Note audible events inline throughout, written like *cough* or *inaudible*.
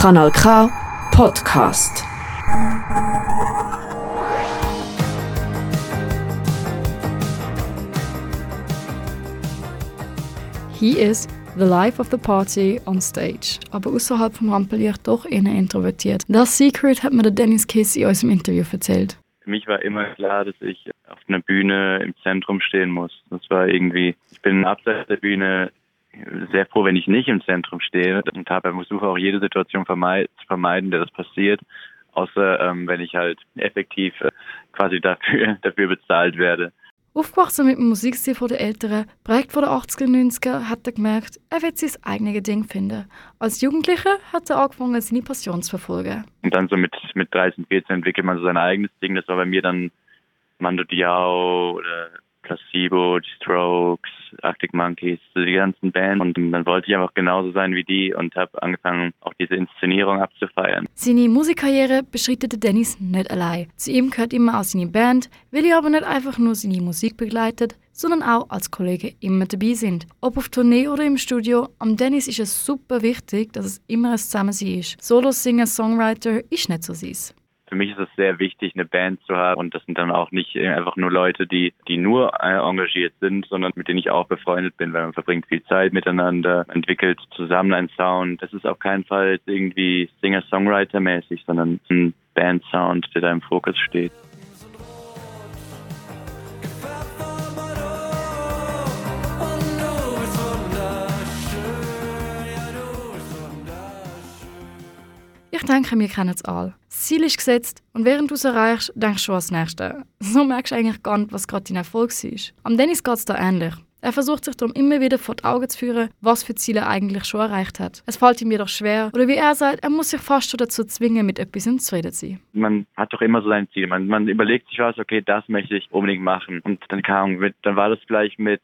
Kanal K Podcast. He is the life of the party on stage, aber außerhalb vom Rampenlicht doch eher introvertiert. Das Secret hat mir der Dennis Kiss in unserem Interview erzählt. Für mich war immer klar, dass ich auf einer Bühne im Zentrum stehen muss. Das war irgendwie, ich bin abseits der Bühne sehr froh, wenn ich nicht im Zentrum stehe und habe versuche auch jede Situation vermeid, zu vermeiden, der das passiert, außer ähm, wenn ich halt effektiv äh, quasi dafür, *laughs* dafür bezahlt werde. Aufgewachsen mit dem Musikstil der Eltern, prägt von den 80er und 90er, hat er gemerkt, er wird sein eigenes Ding finden. Als Jugendlicher hat er angefangen, seine Passion zu verfolgen. Und dann so mit, mit 13, 14 entwickelt man so sein eigenes Ding. Das war bei mir dann Mando Diao oder Placebo, die Strokes, Arctic Monkeys, die ganzen Bands. Und dann wollte ich einfach genauso sein wie die und habe angefangen, auch diese Inszenierung abzufeiern. Seine Musikkarriere beschreitet Dennis nicht allein. Zu ihm gehört immer auch seine Band, will er aber nicht einfach nur seine Musik begleitet, sondern auch als Kollege immer dabei sind. Ob auf Tournee oder im Studio, am Dennis ist es super wichtig, dass es immer ein Zusammensein ist. Solo-Singer-Songwriter ist nicht so süß für mich ist es sehr wichtig, eine Band zu haben. Und das sind dann auch nicht einfach nur Leute, die, die nur äh, engagiert sind, sondern mit denen ich auch befreundet bin, weil man verbringt viel Zeit miteinander, entwickelt zusammen einen Sound. Das ist auf keinen Fall irgendwie Singer-Songwriter-mäßig, sondern ein Band-Sound, der da im Fokus steht. Ich denke, wir kennen es alle. Ziel ist gesetzt und während du es erreichst, denkst du ans Nächste. *laughs* So merkst du eigentlich gar nicht, was gerade dein Erfolg ist. Am Dennis geht es da ähnlich. Er versucht sich darum immer wieder vor die Augen zu führen, was für Ziele er eigentlich schon erreicht hat. Es fällt ihm jedoch schwer, oder wie er sagt, er muss sich fast schon dazu zwingen, mit etwas zufrieden zu sein. Man hat doch immer so sein Ziel. Man, man überlegt sich was, okay, das möchte ich unbedingt machen. Und dann kam, dann war das vielleicht mit,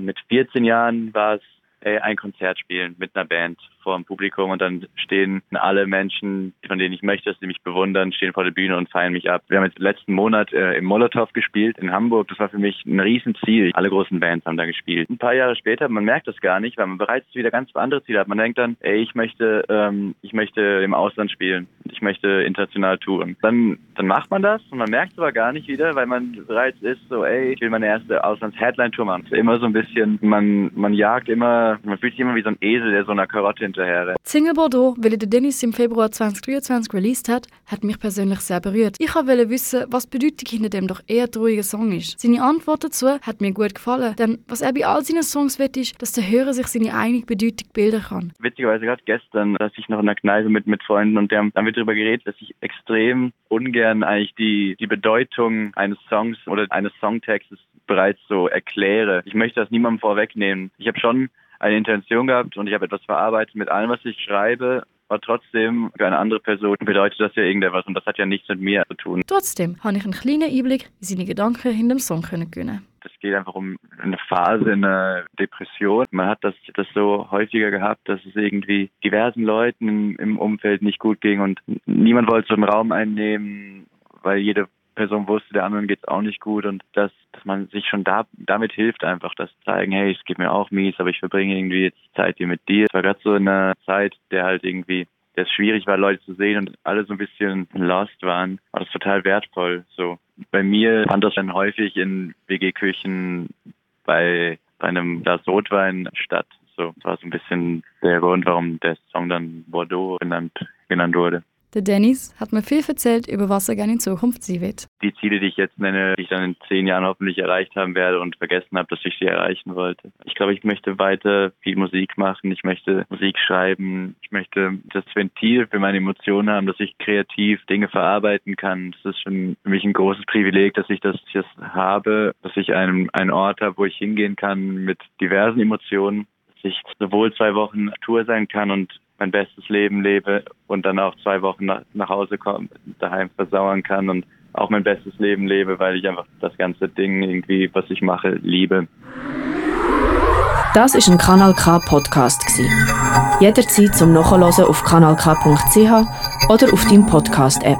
mit 14 Jahren war es ein Konzert spielen mit einer Band vor dem Publikum und dann stehen alle Menschen, von denen ich möchte, dass sie mich bewundern, stehen vor der Bühne und feiern mich ab. Wir haben jetzt letzten Monat äh, im Molotow gespielt in Hamburg. Das war für mich ein Riesenziel. Alle großen Bands haben da gespielt. Ein paar Jahre später, man merkt das gar nicht, weil man bereits wieder ganz andere Ziele hat. Man denkt dann, ey, ich möchte, ähm, ich möchte im Ausland spielen. Ich möchte international touren. Dann, dann macht man das und man merkt es aber gar nicht wieder, weil man bereits ist so, ey, ich will meine erste Auslands-Headline-Tour machen. Immer so ein bisschen, man, man jagt immer, man fühlt sich immer wie so ein Esel, der so einer Karotte hinterher. Single Bordeaux, weil der Dennis im Februar 2023 released hat, hat mich persönlich sehr berührt. Ich wollte wissen, was die Bedeutung hinter dem doch eher traurigen Song ist. Seine Antwort dazu hat mir gut gefallen, denn was er bei all seinen Songs will, ist, dass der Hörer sich seine eigene Bedeutung bilden kann. Witzigerweise gerade gestern, dass ich noch in der Kneipe mit, mit Freunden und der haben wir darüber geredet, dass ich extrem ungern eigentlich die, die Bedeutung eines Songs oder eines Songtextes bereits so erkläre. Ich möchte das niemandem vorwegnehmen. Ich habe schon eine Intention gehabt und ich habe etwas verarbeitet mit allem, was ich schreibe. Aber trotzdem, für eine andere Person bedeutet das ja irgendetwas und das hat ja nichts mit mir zu tun. Trotzdem habe ich einen kleinen Einblick in seine Gedanken hinter dem Song können gewinnen. Es geht einfach um eine Phase, eine Depression. Man hat das, das so häufiger gehabt, dass es irgendwie diversen Leuten im, im Umfeld nicht gut ging und niemand wollte so einen Raum einnehmen, weil jede Person wusste, der anderen geht es auch nicht gut und dass, dass man sich schon da damit hilft, einfach das zeigen, hey, es geht mir auch mies, aber ich verbringe irgendwie jetzt Zeit hier mit dir. Es war gerade so eine Zeit, der halt irgendwie der es schwierig war, Leute zu sehen und alle so ein bisschen lost waren, war das total wertvoll. So bei mir fand das dann häufig in WG-Küchen bei, bei einem Glas Rotwein statt. So, das war so ein bisschen der Grund, warum der Song dann Bordeaux genannt, genannt wurde. Der Dennis hat mir viel erzählt, über was er gerne in Zukunft sehen wird. Die Ziele, die ich jetzt nenne, die ich dann in zehn Jahren hoffentlich erreicht haben werde und vergessen habe, dass ich sie erreichen wollte. Ich glaube, ich möchte weiter viel Musik machen. Ich möchte Musik schreiben. Ich möchte das Ventil für meine Emotionen haben, dass ich kreativ Dinge verarbeiten kann. Das ist schon für mich ein großes Privileg, dass ich das, das habe, dass ich einen, einen Ort habe, wo ich hingehen kann mit diversen Emotionen dass ich sowohl zwei Wochen Tour sein kann und mein bestes Leben lebe und dann auch zwei Wochen nach, nach Hause kommen, daheim versauern kann und auch mein bestes Leben lebe, weil ich einfach das ganze Ding irgendwie, was ich mache, liebe. Das ist ein Kanal K Podcast Jederzeit zum Nachhören auf kanalk.ch oder auf deinem Podcast App.